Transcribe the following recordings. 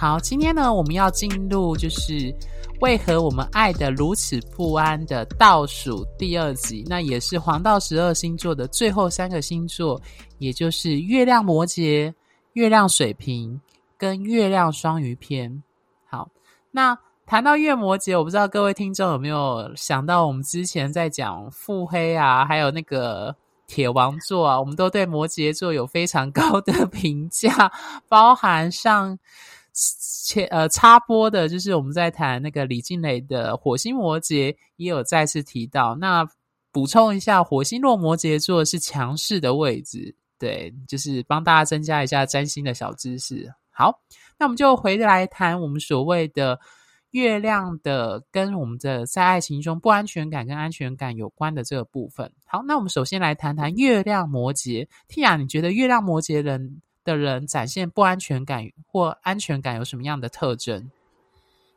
好，今天呢，我们要进入就是为何我们爱得如此不安的倒数第二集，那也是黄道十二星座的最后三个星座，也就是月亮摩羯、月亮水瓶跟月亮双鱼篇。好，那谈到月摩羯，我不知道各位听众有没有想到，我们之前在讲腹黑啊，还有那个铁王座啊，我们都对摩羯座有非常高的评价，包含上。切呃插播的，就是我们在谈那个李静蕾的火星摩羯，也有再次提到。那补充一下，火星落摩羯座是强势的位置，对，就是帮大家增加一下占星的小知识。好，那我们就回来谈我们所谓的月亮的跟我们的在爱情中不安全感跟安全感有关的这个部分。好，那我们首先来谈谈月亮摩羯。Tia，你觉得月亮摩羯人的人展现不安全感或安全感有什么样的特征？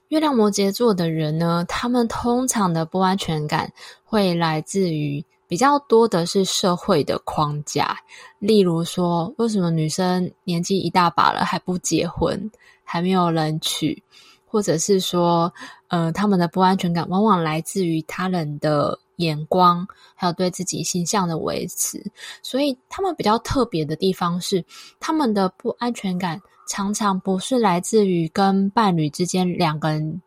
月亮摩羯座的人呢，他们通常的不安全感会来自于比较多的是社会的框架，例如说，为什么女生年纪一大把了还不结婚，还没有人娶，或者是说，呃，他们的不安全感往往来自于他人的。眼光，还有对自己形象的维持，所以他们比较特别的地方是，他们的不安全感常常不是来自于跟伴侣之间两个人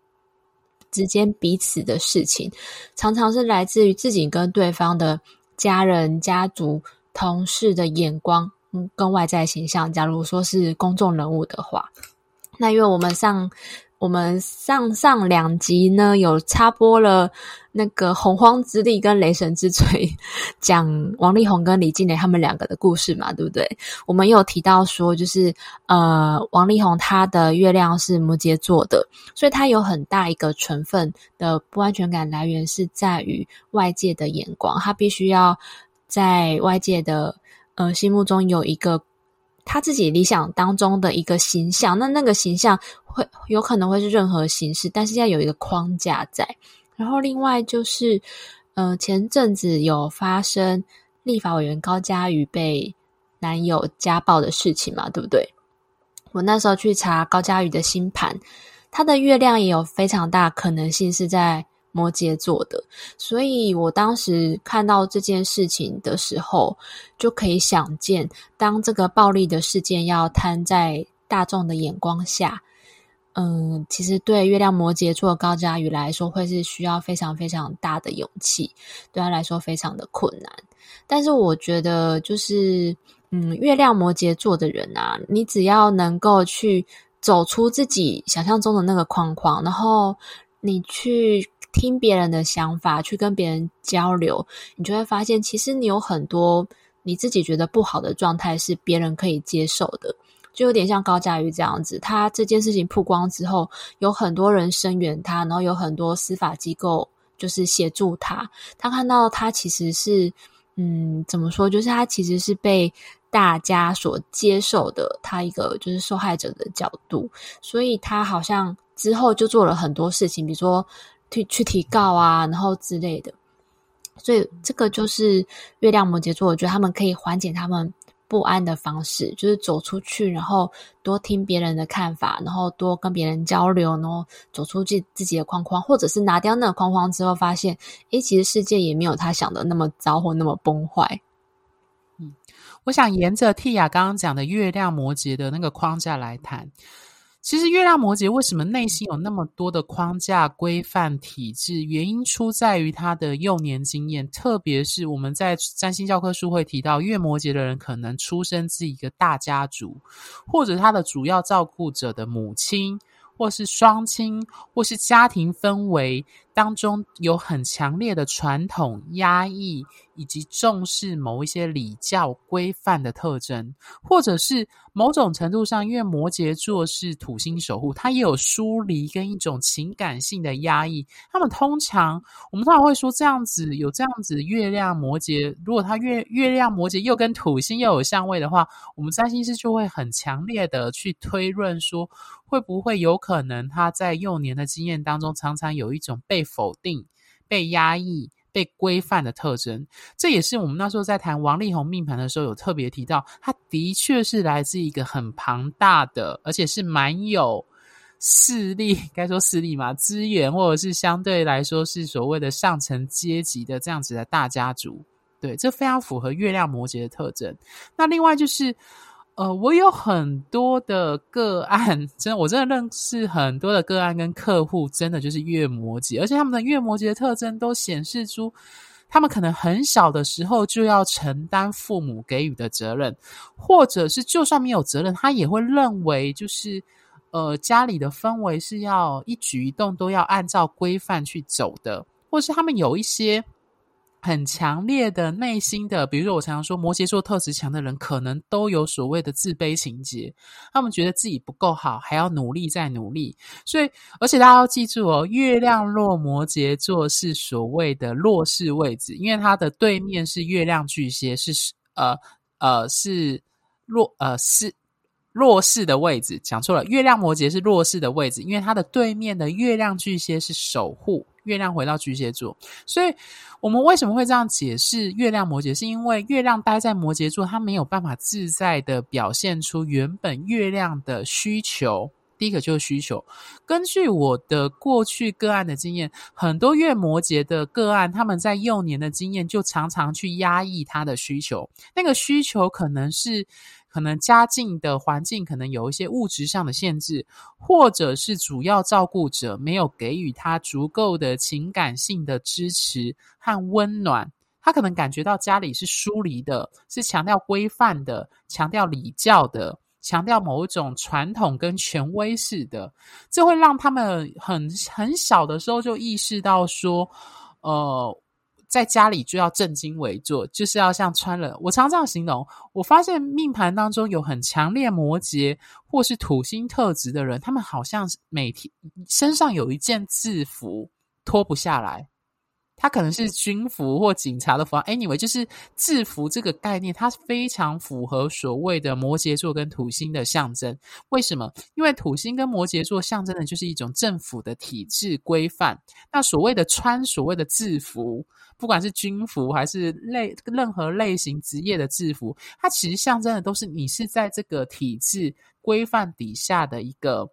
之间彼此的事情，常常是来自于自己跟对方的家人、家族、同事的眼光，嗯，跟外在形象。假如说是公众人物的话，那因为我们上。我们上上两集呢，有插播了那个洪荒之力跟雷神之锤，讲王力宏跟李静蕾他们两个的故事嘛，对不对？我们有提到说，就是呃，王力宏他的月亮是摩羯座的，所以他有很大一个成分的不安全感来源是在于外界的眼光，他必须要在外界的呃心目中有一个。他自己理想当中的一个形象，那那个形象会有可能会是任何形式，但是要有一个框架在。然后另外就是，呃，前阵子有发生立法委员高嘉瑜被男友家暴的事情嘛，对不对？我那时候去查高嘉瑜的星盘，他的月亮也有非常大可能性是在。摩羯座的，所以我当时看到这件事情的时候，就可以想见，当这个暴力的事件要摊在大众的眼光下，嗯，其实对月亮摩羯座高嘉宇来说，会是需要非常非常大的勇气，对他来说非常的困难。但是我觉得，就是嗯，月亮摩羯座的人啊，你只要能够去走出自己想象中的那个框框，然后你去。听别人的想法，去跟别人交流，你就会发现，其实你有很多你自己觉得不好的状态是别人可以接受的，就有点像高嘉瑜这样子。他这件事情曝光之后，有很多人声援他，然后有很多司法机构就是协助他。他看到他其实是，嗯，怎么说？就是他其实是被大家所接受的，他一个就是受害者的角度，所以他好像之后就做了很多事情，比如说。去去提告啊，然后之类的，所以这个就是月亮摩羯座，我觉得他们可以缓解他们不安的方式，就是走出去，然后多听别人的看法，然后多跟别人交流，然后走出自自己的框框，或者是拿掉那个框框之后，发现，诶，其实世界也没有他想的那么糟或那么崩坏。我想沿着 Tia 刚刚讲的月亮摩羯的那个框架来谈。其实月亮摩羯为什么内心有那么多的框架、规范、体制？原因出在于他的幼年经验，特别是我们在占星教科书会提到，月摩羯的人可能出生自一个大家族，或者他的主要照顾者的母亲，或是双亲，或是家庭氛围当中有很强烈的传统压抑，以及重视某一些礼教规范的特征，或者是某种程度上，因为摩羯座是土星守护，它也有疏离跟一种情感性的压抑。他们通常，我们通常会说这样子有这样子月亮摩羯，如果他月月亮摩羯又跟土星又有相位的话，我们占星师就会很强烈的去推论说，会不会有可能他在幼年的经验当中，常常有一种被否定、被压抑。被规范的特征，这也是我们那时候在谈王力宏命盘的时候有特别提到，他的确是来自一个很庞大的，而且是蛮有势力，该说势力嘛，资源或者是相对来说是所谓的上层阶级的这样子的大家族，对，这非常符合月亮摩羯的特征。那另外就是。呃，我有很多的个案，真的，我真的认识很多的个案跟客户，真的就是月摩羯，而且他们的月摩羯的特征都显示出，他们可能很小的时候就要承担父母给予的责任，或者是就算没有责任，他也会认为就是，呃，家里的氛围是要一举一动都要按照规范去走的，或是他们有一些。很强烈的内心的，比如说我常常说，摩羯座特质强的人，可能都有所谓的自卑情结，他们觉得自己不够好，还要努力再努力。所以，而且大家要记住哦，月亮落摩羯座是所谓的弱势位置，因为它的对面是月亮巨蟹，是呃呃是弱呃是弱势的位置。讲错了，月亮摩羯是弱势的位置，因为它的对面的月亮巨蟹是守护。月亮回到巨蟹座，所以我们为什么会这样解释月亮摩羯？是因为月亮待在摩羯座，它没有办法自在的表现出原本月亮的需求。第一个就是需求。根据我的过去个案的经验，很多月摩羯的个案，他们在幼年的经验就常常去压抑他的需求。那个需求可能是。可能家境的环境可能有一些物质上的限制，或者是主要照顾者没有给予他足够的情感性的支持和温暖，他可能感觉到家里是疏离的，是强调规范的，强调礼教的，强调某一种传统跟权威式的，这会让他们很很小的时候就意识到说，呃。在家里就要正襟危坐，就是要像穿了。我常常这样形容，我发现命盘当中有很强烈摩羯或是土星特质的人，他们好像每天身上有一件制服脱不下来。他可能是军服或警察的服，anyway，就是制服这个概念，它非常符合所谓的摩羯座跟土星的象征。为什么？因为土星跟摩羯座象征的就是一种政府的体制规范。那所谓的穿所谓的制服。不管是军服还是类任何类型职业的制服，它其实象征的都是你是在这个体制规范底下的一个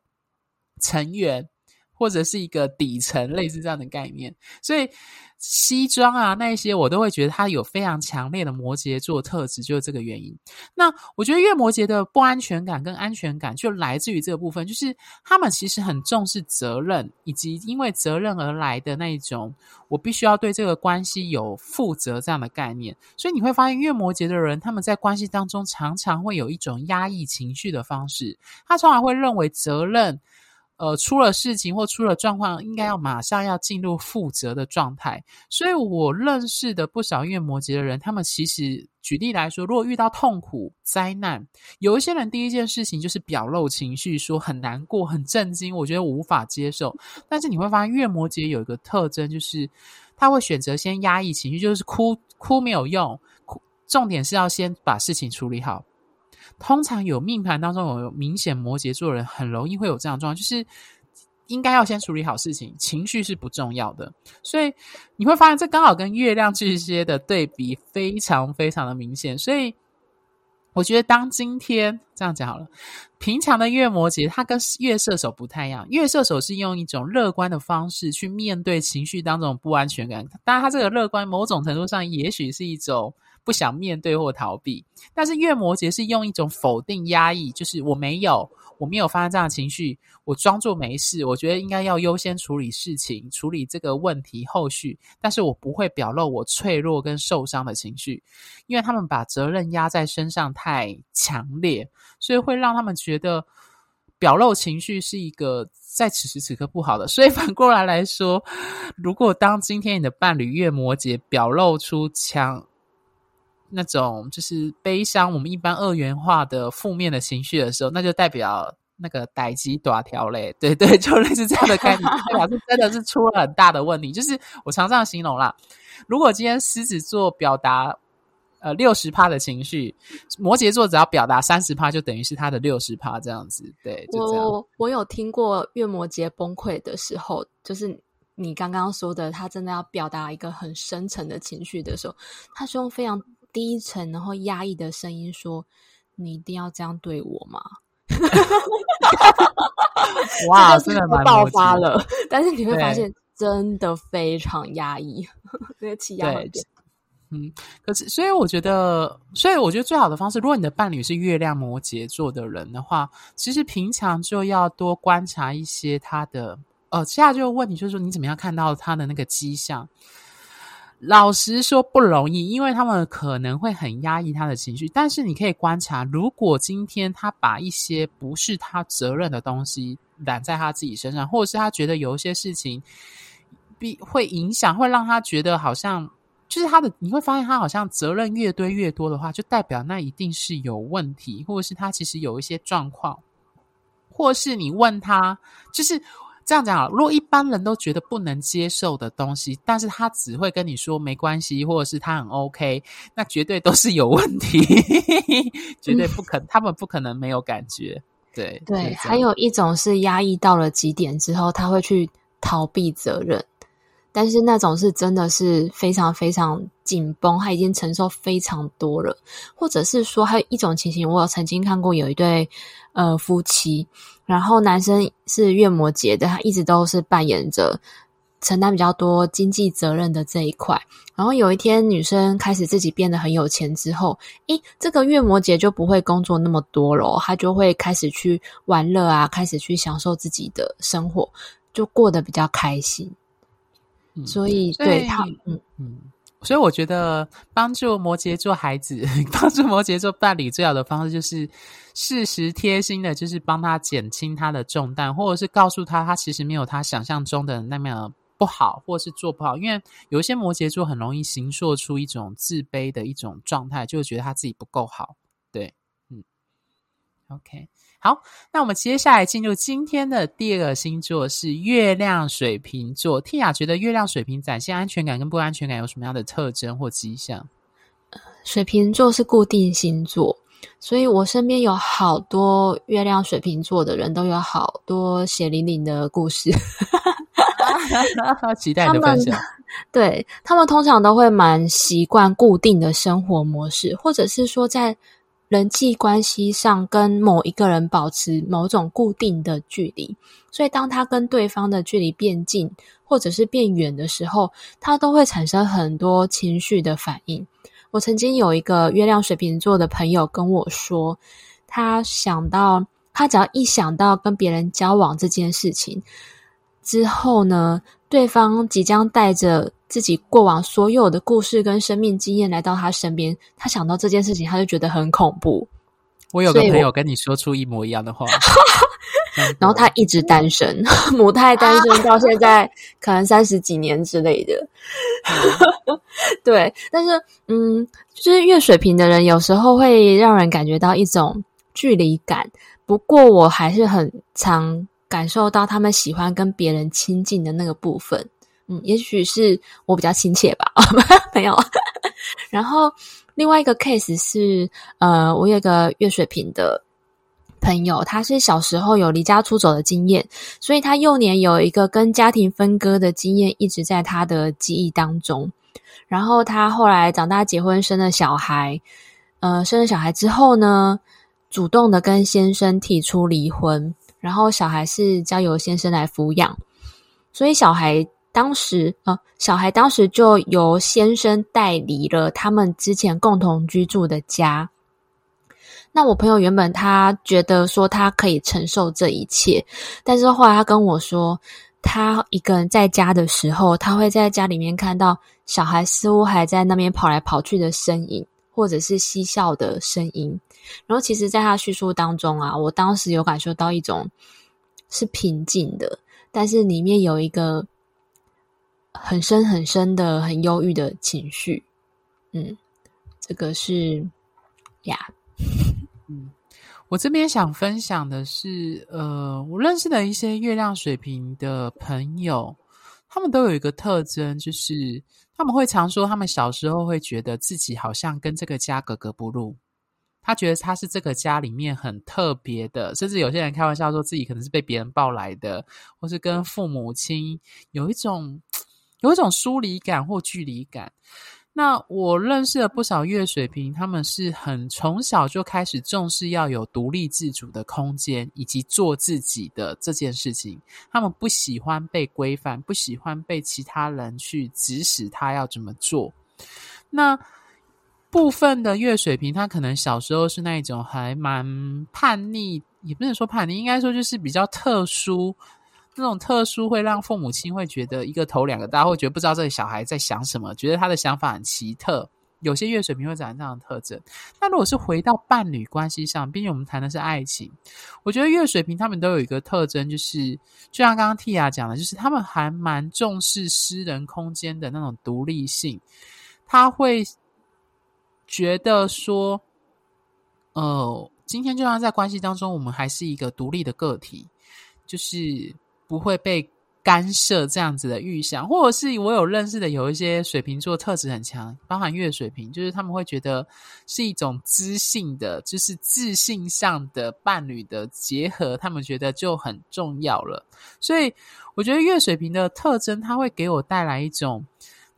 成员，或者是一个底层，类似这样的概念。所以西装啊，那一些我都会觉得它有非常强烈的摩羯座特质，就是这个原因。那我觉得月摩羯的不安全感跟安全感就来自于这个部分，就是他们其实很重视责任，以及因为责任而来的那一种，我必须要对这个关系有负责这样的概念。所以你会发现，月摩羯的人他们在关系当中常常会有一种压抑情绪的方式，他常常会认为责任。呃，出了事情或出了状况，应该要马上要进入负责的状态。所以我认识的不少月摩羯的人，他们其实举例来说，如果遇到痛苦、灾难，有一些人第一件事情就是表露情绪，说很难过、很震惊，我觉得我无法接受。但是你会发现，月摩羯有一个特征，就是他会选择先压抑情绪，就是哭，哭没有用，哭，重点是要先把事情处理好。通常有命盘当中有明显摩羯座人，很容易会有这样状况，就是应该要先处理好事情，情绪是不重要的。所以你会发现，这刚好跟月亮巨蟹的对比非常非常的明显。所以我觉得，当今天这样讲好了，平常的月摩羯，他跟月射手不太一样。月射手是用一种乐观的方式去面对情绪当中不安全感，当然，他这个乐观某种程度上也许是一种。不想面对或逃避，但是月摩羯是用一种否定、压抑，就是我没有，我没有发生这样的情绪，我装作没事。我觉得应该要优先处理事情，处理这个问题后续，但是我不会表露我脆弱跟受伤的情绪，因为他们把责任压在身上太强烈，所以会让他们觉得表露情绪是一个在此时此刻不好的，所以反过来来说，如果当今天你的伴侣月摩羯表露出强那种就是悲伤，我们一般二元化的负面的情绪的时候，那就代表那个代志大条嘞，对对，就类似这样的概念，代表是真的是出了很大的问题。就是我常这样形容啦，如果今天狮子座表达。呃，六十趴的情绪，摩羯座只要表达三十趴，就等于是他的六十趴这样子。对，就这样。我我有听过月摩羯崩溃的时候，就是你刚刚说的，他真的要表达一个很深沉的情绪的时候，他是用非常低沉然后压抑的声音说：“你一定要这样对我吗？” 哇，真的蛮爆发了。但是你会发现，真的非常压抑，那个气压很。嗯，可是，所以我觉得，所以我觉得最好的方式，如果你的伴侣是月亮摩羯座的人的话，其实平常就要多观察一些他的。呃，接下来就问你，就是说你怎么样看到他的那个迹象？老实说不容易，因为他们可能会很压抑他的情绪。但是你可以观察，如果今天他把一些不是他责任的东西揽在他自己身上，或者是他觉得有一些事情必会影响，会让他觉得好像。就是他的，你会发现他好像责任越堆越多的话，就代表那一定是有问题，或者是他其实有一些状况，或是你问他，就是这样讲啊。如果一般人都觉得不能接受的东西，但是他只会跟你说没关系，或者是他很 OK，那绝对都是有问题，绝对不可能，他们不可能没有感觉。对对，还有一种是压抑到了极点之后，他会去逃避责任。但是那种是真的是非常非常紧绷，他已经承受非常多了，或者是说还有一种情形，我有曾经看过有一对呃夫妻，然后男生是月摩羯的，他一直都是扮演着承担比较多经济责任的这一块，然后有一天女生开始自己变得很有钱之后，诶，这个月摩羯就不会工作那么多了，他就会开始去玩乐啊，开始去享受自己的生活，就过得比较开心。所以，所以对他，嗯嗯，所以我觉得帮助摩羯座孩子，帮助摩羯座伴侣最好的方式就是适时贴心的，就是帮他减轻他的重担，或者是告诉他，他其实没有他想象中的那么不好，或者是做不好。因为有一些摩羯座很容易形塑出一种自卑的一种状态，就觉得他自己不够好。，OK。好，那我们接下来进入今天的第二个星座是月亮水瓶座。蒂雅觉得月亮水瓶展现安全感跟不安全感有什么样的特征或迹象？水瓶座是固定星座，所以我身边有好多月亮水瓶座的人都有好多血淋淋的故事。期待你的分享。对，他们通常都会蛮习惯固定的生活模式，或者是说在。人际关系上跟某一个人保持某种固定的距离，所以当他跟对方的距离变近或者是变远的时候，他都会产生很多情绪的反应。我曾经有一个月亮水瓶座的朋友跟我说，他想到他只要一想到跟别人交往这件事情之后呢，对方即将带着自己过往所有的故事跟生命经验来到他身边，他想到这件事情，他就觉得很恐怖。我有个朋友跟你说出一模一样的话，然后他一直单身，母胎单身到现在可能三十几年之类的。对，但是嗯，就是月水瓶的人有时候会让人感觉到一种距离感，不过我还是很常感受到他们喜欢跟别人亲近的那个部分。嗯，也许是我比较亲切吧，没有。然后另外一个 case 是，呃，我有一个月水瓶的朋友，他是小时候有离家出走的经验，所以他幼年有一个跟家庭分割的经验，一直在他的记忆当中。然后他后来长大结婚生了小孩，呃，生了小孩之后呢，主动的跟先生提出离婚，然后小孩是交由先生来抚养，所以小孩。当时，呃，小孩当时就由先生带离了他们之前共同居住的家。那我朋友原本他觉得说他可以承受这一切，但是后来他跟我说，他一个人在家的时候，他会在家里面看到小孩似乎还在那边跑来跑去的身影，或者是嬉笑的声音。然后，其实，在他叙述当中啊，我当时有感受到一种是平静的，但是里面有一个很深很深的、很忧郁的情绪。嗯，这个是呀，嗯，我这边想分享的是，呃，我认识的一些月亮水瓶的朋友，他们都有一个特征，就是他们会常说，他们小时候会觉得自己好像跟这个家格格不入。他觉得他是这个家里面很特别的，甚至有些人开玩笑说自己可能是被别人抱来的，或是跟父母亲有一种有一种疏离感或距离感。那我认识了不少月水瓶，他们是很从小就开始重视要有独立自主的空间，以及做自己的这件事情。他们不喜欢被规范，不喜欢被其他人去指使他要怎么做。那部分的月水瓶，他可能小时候是那一种还蛮叛逆，也不能说叛逆，应该说就是比较特殊，那种特殊会让父母亲会觉得一个头两个大，会觉得不知道这个小孩在想什么，觉得他的想法很奇特。有些月水瓶会长这样的特征。那如果是回到伴侣关系上，毕竟我们谈的是爱情，我觉得月水瓶他们都有一个特征，就是就像刚刚 Tia 讲的，就是他们还蛮重视私人空间的那种独立性，他会。觉得说，呃，今天就算在关系当中，我们还是一个独立的个体，就是不会被干涉这样子的预想，或者是我有认识的有一些水瓶座特质很强，包含月水瓶，就是他们会觉得是一种知性的，就是自信上的伴侣的结合，他们觉得就很重要了。所以我觉得月水瓶的特征，它会给我带来一种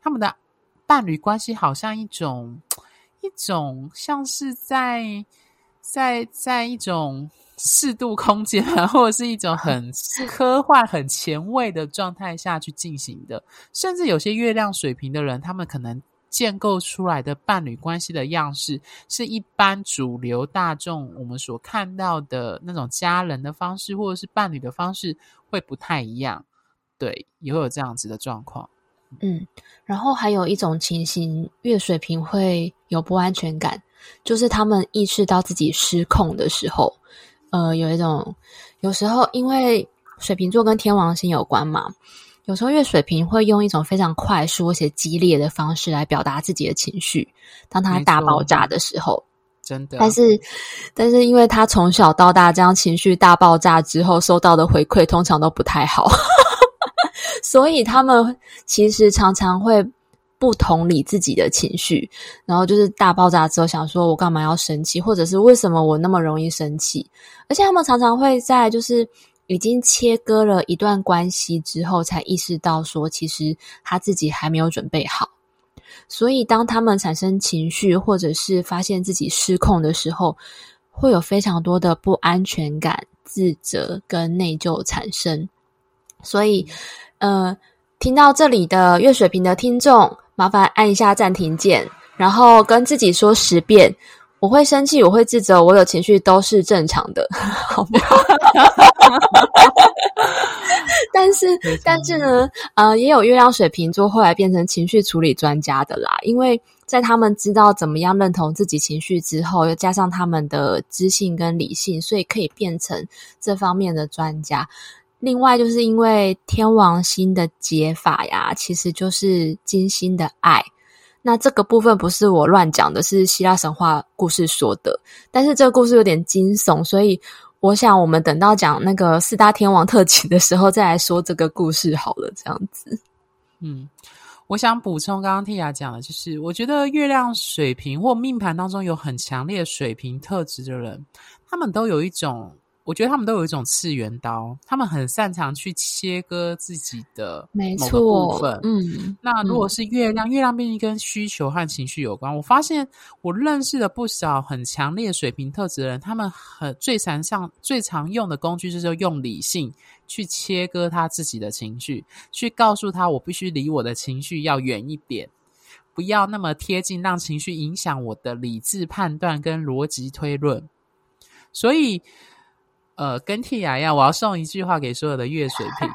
他们的伴侣关系，好像一种。一种像是在在在一种适度空间啊，或者是一种很科幻、很前卫的状态下去进行的，甚至有些月亮水瓶的人，他们可能建构出来的伴侣关系的样式，是一般主流大众我们所看到的那种家人的方式，或者是伴侣的方式，会不太一样。对，也会有这样子的状况。嗯，然后还有一种情形，月水瓶会有不安全感，就是他们意识到自己失控的时候，呃，有一种，有时候因为水瓶座跟天王星有关嘛，有时候月水瓶会用一种非常快速而且激烈的方式来表达自己的情绪，当他大爆炸的时候，真的，但是，但是因为他从小到大这样情绪大爆炸之后收到的回馈通常都不太好。所以他们其实常常会不同理自己的情绪，然后就是大爆炸之后想说：“我干嘛要生气？”或者是“为什么我那么容易生气？”而且他们常常会在就是已经切割了一段关系之后，才意识到说，其实他自己还没有准备好。所以当他们产生情绪，或者是发现自己失控的时候，会有非常多的不安全感、自责跟内疚产生。所以。呃，听到这里的月水瓶的听众，麻烦按一下暂停键，然后跟自己说十遍：我会生气，我会自责，我有情绪都是正常的，好不好？但是，但是呢，呃，也有月亮水瓶座后来变成情绪处理专家的啦，因为在他们知道怎么样认同自己情绪之后，又加上他们的知性跟理性，所以可以变成这方面的专家。另外，就是因为天王星的解法呀，其实就是金星的爱。那这个部分不是我乱讲的，是希腊神话故事说的。但是这个故事有点惊悚，所以我想我们等到讲那个四大天王特辑的时候再来说这个故事好了。这样子，嗯，我想补充刚刚 Tia 讲的，就是我觉得月亮水瓶或命盘当中有很强烈水瓶特质的人，他们都有一种。我觉得他们都有一种次元刀，他们很擅长去切割自己的某个部分。嗯，那如果是月亮，嗯、月亮毕竟跟需求和情绪有关。我发现我认识了不少很强烈水平特质的人，他们很最常上最常用的工具就是用理性去切割他自己的情绪，去告诉他我必须离我的情绪要远一点，不要那么贴近，让情绪影响我的理智判断跟逻辑推论。所以。呃，跟 Tia 一样，我要送一句话给所有的月水瓶，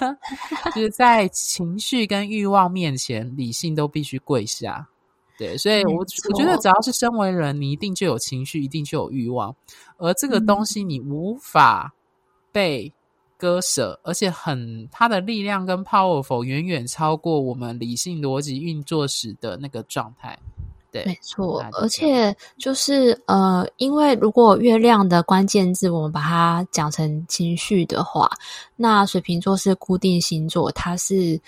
就是在情绪跟欲望面前，理性都必须跪下。对，所以我我觉得只要是身为人，你一定就有情绪，一定就有欲望，而这个东西你无法被割舍，而且很它的力量跟 powerful 远远超过我们理性逻辑运作时的那个状态。没错，而且就是呃，因为如果月亮的关键字我们把它讲成情绪的话，那水瓶座是固定星座，它是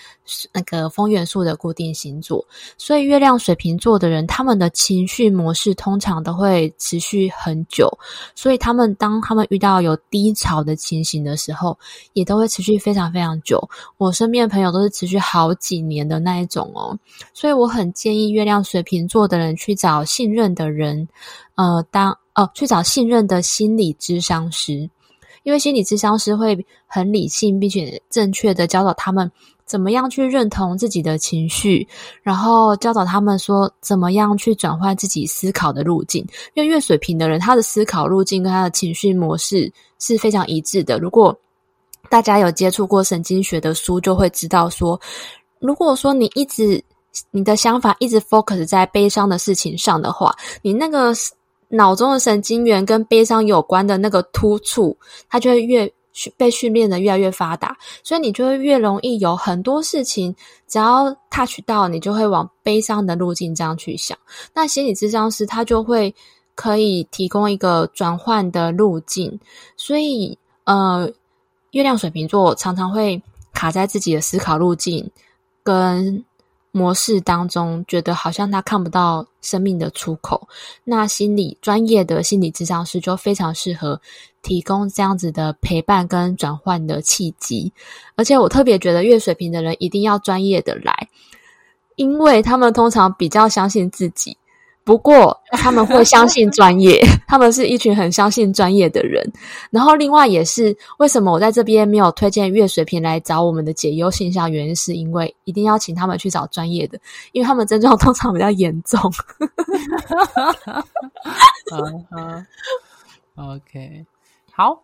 那个风元素的固定星座，所以月亮水瓶座的人，他们的情绪模式通常都会持续很久，所以他们当他们遇到有低潮的情形的时候，也都会持续非常非常久。我身边的朋友都是持续好几年的那一种哦，所以我很建议月亮水瓶座的人去找信任的人，呃，当哦，去找信任的心理咨商师，因为心理咨商师会很理性并且正确的教导他们怎么样去认同自己的情绪，然后教导他们说怎么样去转换自己思考的路径。因为月水瓶的人，他的思考路径跟他的情绪模式是非常一致的。如果大家有接触过神经学的书，就会知道说，如果说你一直你的想法一直 focus 在悲伤的事情上的话，你那个脑中的神经元跟悲伤有关的那个突触，它就会越被训练的越来越发达，所以你就会越容易有很多事情，只要 touch 到你，就会往悲伤的路径这样去想。那心理咨商师他就会可以提供一个转换的路径，所以呃，月亮水瓶座常常会卡在自己的思考路径跟。模式当中，觉得好像他看不到生命的出口。那心理专业的心理咨商师就非常适合提供这样子的陪伴跟转换的契机。而且我特别觉得月水瓶的人一定要专业的来，因为他们通常比较相信自己。不过他们会相信专业，他们是一群很相信专业的人。然后另外也是为什么我在这边没有推荐月水瓶来找我们的解忧信箱，原因是因为一定要请他们去找专业的，因为他们症状通常比较严重。嗯嗯，OK，好，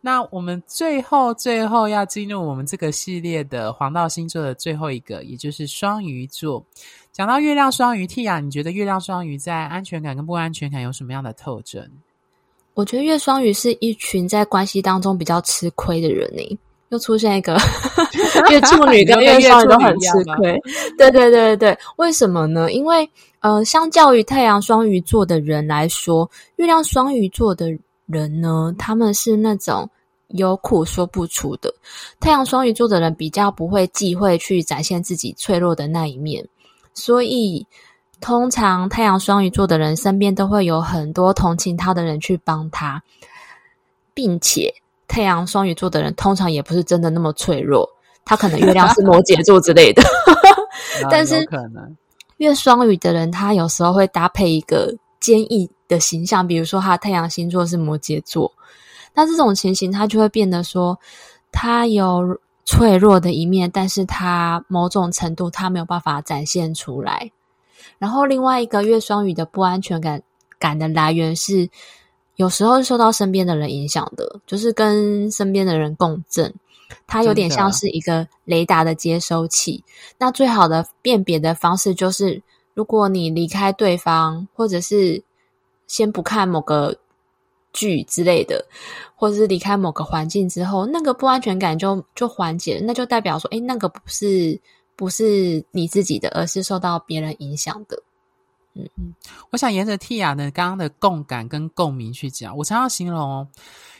那我们最后最后要进入我们这个系列的黄道星座的最后一个，也就是双鱼座。讲到月亮双鱼，Tia，你觉得月亮双鱼在安全感跟不安全感有什么样的特征？我觉得月双鱼是一群在关系当中比较吃亏的人呢。又出现一个 月处女跟月双鱼都很吃亏。对对对对对，为什么呢？因为呃，相较于太阳双鱼座的人来说，月亮双鱼座的人呢，他们是那种有苦说不出的。太阳双鱼座的人比较不会忌讳去展现自己脆弱的那一面。所以，通常太阳双鱼座的人身边都会有很多同情他的人去帮他，并且太阳双鱼座的人通常也不是真的那么脆弱，他可能月亮是摩羯座之类的。但是，月双鱼的人他有时候会搭配一个坚毅的形象，比如说他太阳星座是摩羯座，那这种情形他就会变得说他有。脆弱的一面，但是他某种程度他没有办法展现出来。然后另外一个月双鱼的不安全感感的来源是，有时候是受到身边的人影响的，就是跟身边的人共振，它有点像是一个雷达的接收器。那最好的辨别的方式就是，如果你离开对方，或者是先不看某个。剧之类的，或者是离开某个环境之后，那个不安全感就就缓解，那就代表说，诶，那个不是不是你自己的，而是受到别人影响的。嗯嗯，我想沿着 Tia 的刚刚的共感跟共鸣去讲，我常常形容，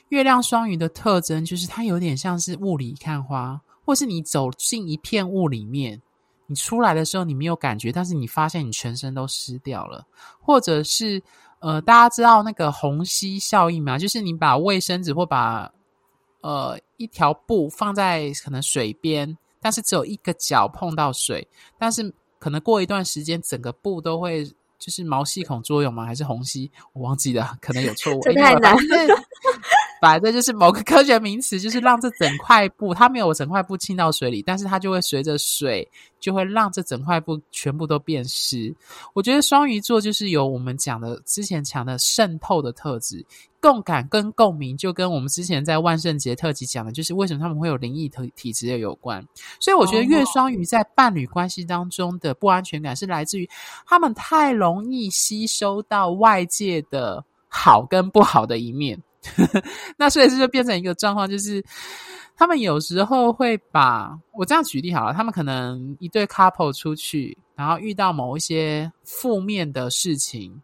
月亮双鱼的特征就是它有点像是雾里看花，或是你走进一片雾里面，你出来的时候你没有感觉，但是你发现你全身都湿掉了，或者是。呃，大家知道那个虹吸效应吗？就是你把卫生纸或把呃一条布放在可能水边，但是只有一个角碰到水，但是可能过一段时间，整个布都会就是毛细孔作用吗？还是虹吸？我忘记了，可能有错误。这太难了。摆的就是某个科学名词，就是让这整块布，它没有整块布浸到水里，但是它就会随着水，就会让这整块布全部都变湿。我觉得双鱼座就是有我们讲的之前讲的渗透的特质，共感跟共鸣，就跟我们之前在万圣节特辑讲的，就是为什么他们会有灵异体体质的有关。所以我觉得月双鱼在伴侣关系当中的不安全感是来自于他们太容易吸收到外界的好跟不好的一面。那所以这就变成一个状况，就是他们有时候会把我这样举例好了，他们可能一对 couple 出去，然后遇到某一些负面的事情，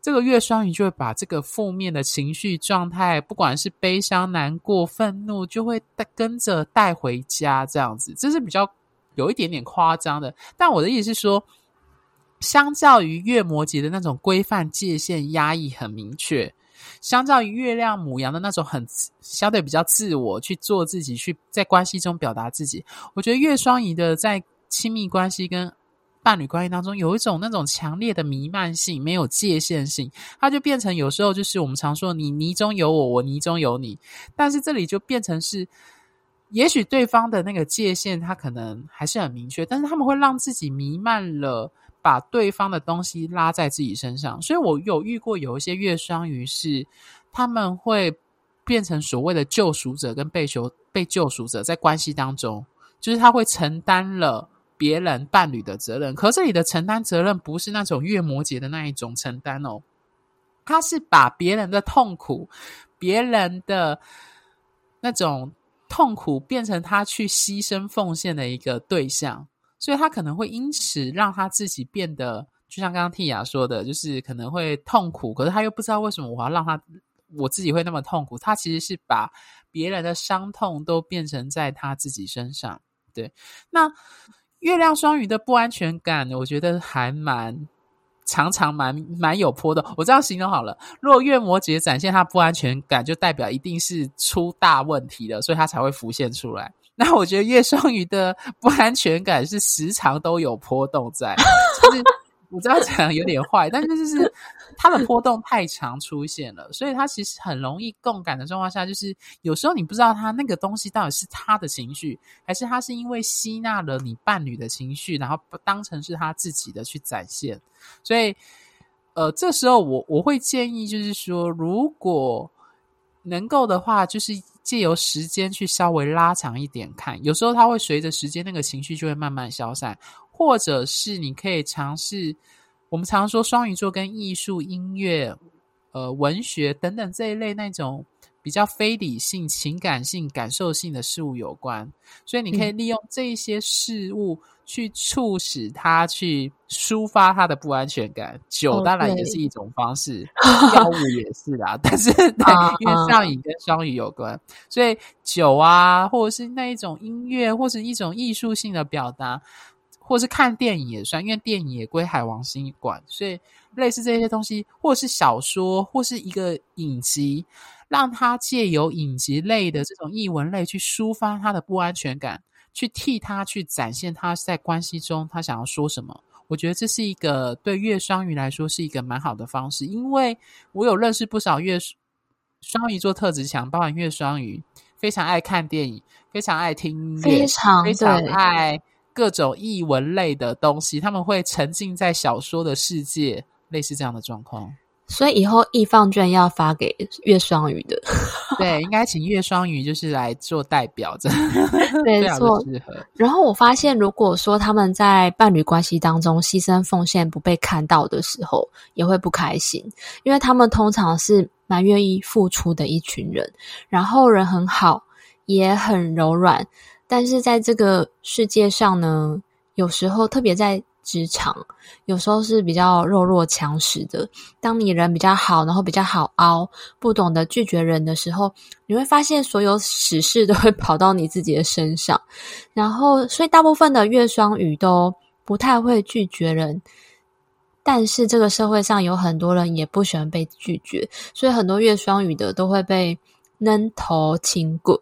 这个月双鱼就会把这个负面的情绪状态，不管是悲伤、难过、愤怒，就会带跟着带回家，这样子，这是比较有一点点夸张的。但我的意思是说，相较于月摩羯的那种规范界限、压抑很明确。相较于月亮母羊的那种很相对比较自我去做自己，去在关系中表达自己，我觉得月双鱼的在亲密关系跟伴侣关系当中有一种那种强烈的弥漫性，没有界限性，它就变成有时候就是我们常说你泥中有我，我泥中有你，但是这里就变成是，也许对方的那个界限他可能还是很明确，但是他们会让自己弥漫了。把对方的东西拉在自己身上，所以我有遇过有一些月双鱼是他们会变成所谓的救赎者跟被救被救赎者，在关系当中，就是他会承担了别人伴侣的责任。可这里的承担责任不是那种月摩羯的那一种承担哦，他是把别人的痛苦、别人的那种痛苦变成他去牺牲奉献的一个对象。所以他可能会因此让他自己变得，就像刚刚蒂亚说的，就是可能会痛苦，可是他又不知道为什么我要让他，我自己会那么痛苦。他其实是把别人的伤痛都变成在他自己身上。对，那月亮双鱼的不安全感，我觉得还蛮常常蛮蛮有波的。我这样形容好了，如果月摩羯展现他不安全感，就代表一定是出大问题了，所以他才会浮现出来。那我觉得月双鱼的不安全感是时常都有波动在，就是 我知道讲有点坏，但是就是它的波动太常出现了，所以它其实很容易共感的状况下，就是有时候你不知道他那个东西到底是他的情绪，还是他是因为吸纳了你伴侣的情绪，然后当成是他自己的去展现。所以，呃，这时候我我会建议，就是说，如果能够的话，就是。借由时间去稍微拉长一点看，有时候它会随着时间那个情绪就会慢慢消散，或者是你可以尝试，我们常说双鱼座跟艺术、音乐、呃文学等等这一类那种比较非理性、情感性、感受性的事物有关，所以你可以利用这一些事物。去促使他去抒发他的不安全感，酒当然也是一种方式，药、oh, 物也是啦。但是 对，因为上瘾跟双鱼有关，所以酒啊，或者是那一种音乐，或是一种艺术性的表达，或是看电影也算，因为电影也归海王星管，所以类似这些东西，或是小说，或是一个影集，让他借由影集类的这种译文类去抒发他的不安全感。去替他去展现他在关系中他想要说什么，我觉得这是一个对月双鱼来说是一个蛮好的方式，因为我有认识不少月双鱼座特质强，包含月双鱼非常爱看电影，非常爱听音乐，非常非常爱各种译文类的东西，他们会沉浸在小说的世界，类似这样的状况。所以以后艺 FUN 券要发给月双鱼的，对，应该请月双鱼就是来做代表，这没错。然后我发现，如果说他们在伴侣关系当中牺牲奉献不被看到的时候，也会不开心，因为他们通常是蛮愿意付出的一群人，然后人很好，也很柔软，但是在这个世界上呢，有时候特别在。职场有时候是比较弱肉强食的。当你人比较好，然后比较好凹，不懂得拒绝人的时候，你会发现所有死事都会跑到你自己的身上。然后，所以大部分的月双鱼都不太会拒绝人。但是这个社会上有很多人也不喜欢被拒绝，所以很多月双鱼的都会被扔头轻滚。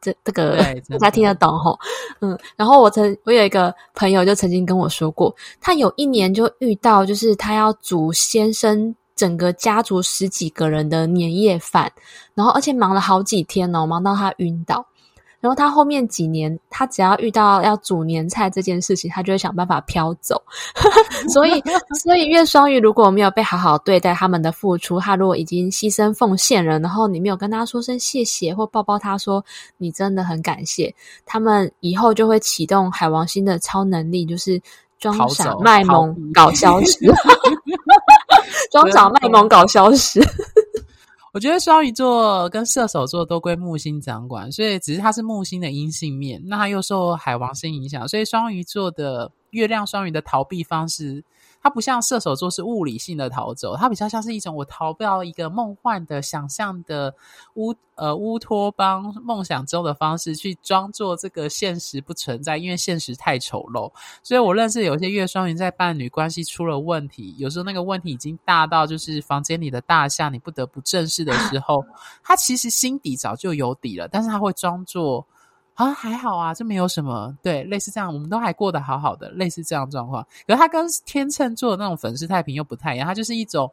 这这个大家听得懂吼，嗯，然后我曾我有一个朋友就曾经跟我说过，他有一年就遇到，就是他要煮先生整个家族十几个人的年夜饭，然后而且忙了好几天哦，忙到他晕倒。然后他后面几年，他只要遇到要煮年菜这件事情，他就会想办法飘走。所以，所以月双鱼如果没有被好好对待他们的付出，他如果已经牺牲奉献了，然后你没有跟他说声谢谢，或抱抱他说你真的很感谢，他们以后就会启动海王星的超能力，就是装 傻卖萌搞消失，装傻卖萌搞消失。我觉得双鱼座跟射手座都归木星掌管，所以只是它是木星的阴性面，那它又受海王星影响，所以双鱼座的月亮双鱼的逃避方式。它不像射手座是物理性的逃走，它比较像是一种我逃不到一个梦幻的想象的乌呃乌托邦梦想中的方式去装作这个现实不存在，因为现实太丑陋。所以我认识有些月双鱼在伴侣关系出了问题，有时候那个问题已经大到就是房间里的大象你不得不正视的时候，他其实心底早就有底了，但是他会装作。啊，还好啊，这没有什么。对，类似这样，我们都还过得好好的，类似这样状况。可是他跟天秤座的那种粉饰太平又不太一样，他就是一种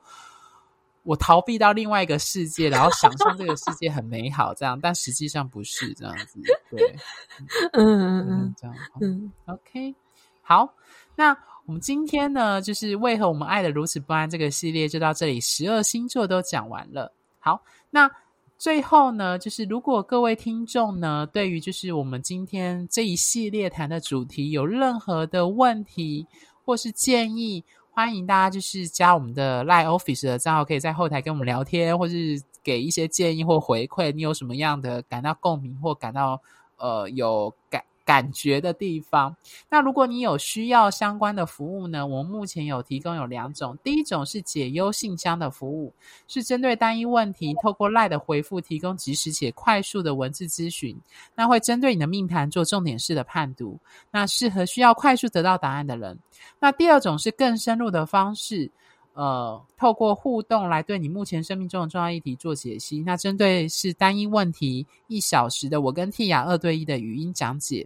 我逃避到另外一个世界，然后想象这个世界很美好，这样，但实际上不是这样子。对，嗯嗯嗯，这样，嗯，OK，好，那我们今天呢，就是为何我们爱的如此不安这个系列就到这里，十二星座都讲完了。好，那。最后呢，就是如果各位听众呢，对于就是我们今天这一系列谈的主题有任何的问题或是建议，欢迎大家就是加我们的 Line Office 的账号，可以在后台跟我们聊天，或是给一些建议或回馈。你有什么样的感到共鸣或感到呃有感感觉的地方，那如果你有需要相关的服务呢，我们目前有提供有两种，第一种是解忧信箱的服务，是针对单一问题，透过 LINE 的回复提供及时且快速的文字咨询，那会针对你的命盘做重点式的判读，那适合需要快速得到答案的人。那第二种是更深入的方式。呃，透过互动来对你目前生命中的重要议题做解析。那针对是单一问题，一小时的我跟 T 亚二对一的语音讲解，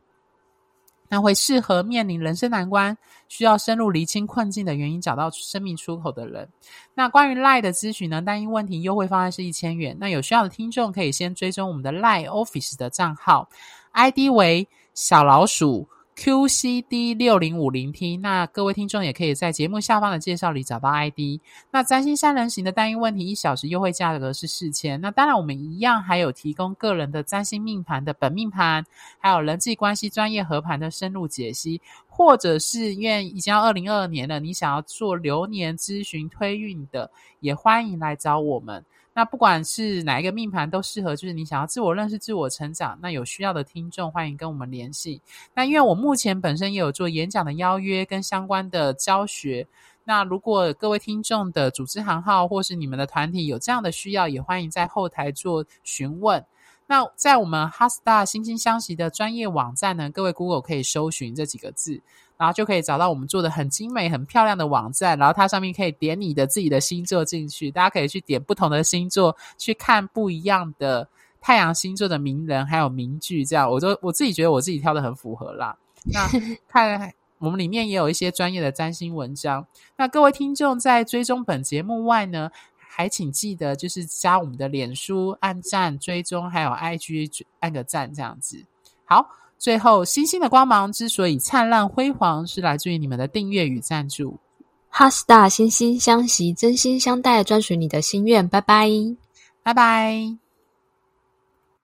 那会适合面临人生难关，需要深入厘清困境的原因，找到生命出口的人。那关于 Lie 的咨询呢，单一问题优惠方案是一千元。那有需要的听众可以先追踪我们的 Lie Office 的账号，ID 为小老鼠。QCD 六零五零 T，那各位听众也可以在节目下方的介绍里找到 ID。那占星三人行的单一问题一小时优惠价格是四千。那当然，我们一样还有提供个人的占星命盘的本命盘，还有人际关系专业合盘的深入解析，或者是愿已经要二零二二年了，你想要做流年咨询推运的，也欢迎来找我们。那不管是哪一个命盘都适合，就是你想要自我认识、自我成长，那有需要的听众欢迎跟我们联系。那因为我目前本身也有做演讲的邀约跟相关的教学，那如果各位听众的组织行号或是你们的团体有这样的需要，也欢迎在后台做询问。那在我们 HeartStar 心星相惜的专业网站呢，各位 Google 可以搜寻这几个字。然后就可以找到我们做的很精美、很漂亮的网站，然后它上面可以点你的自己的星座进去，大家可以去点不同的星座，去看不一样的太阳星座的名人还有名句，这样我都我自己觉得我自己挑的很符合啦。那 看我们里面也有一些专业的占星文章。那各位听众在追踪本节目外呢，还请记得就是加我们的脸书按赞追踪，还有 IG 按个赞这样子。好。最后，星星的光芒之所以灿烂辉煌，是来自于你们的订阅与赞助。HeartStar 心星相惜，真心相待，专属你的心愿。拜拜，拜拜。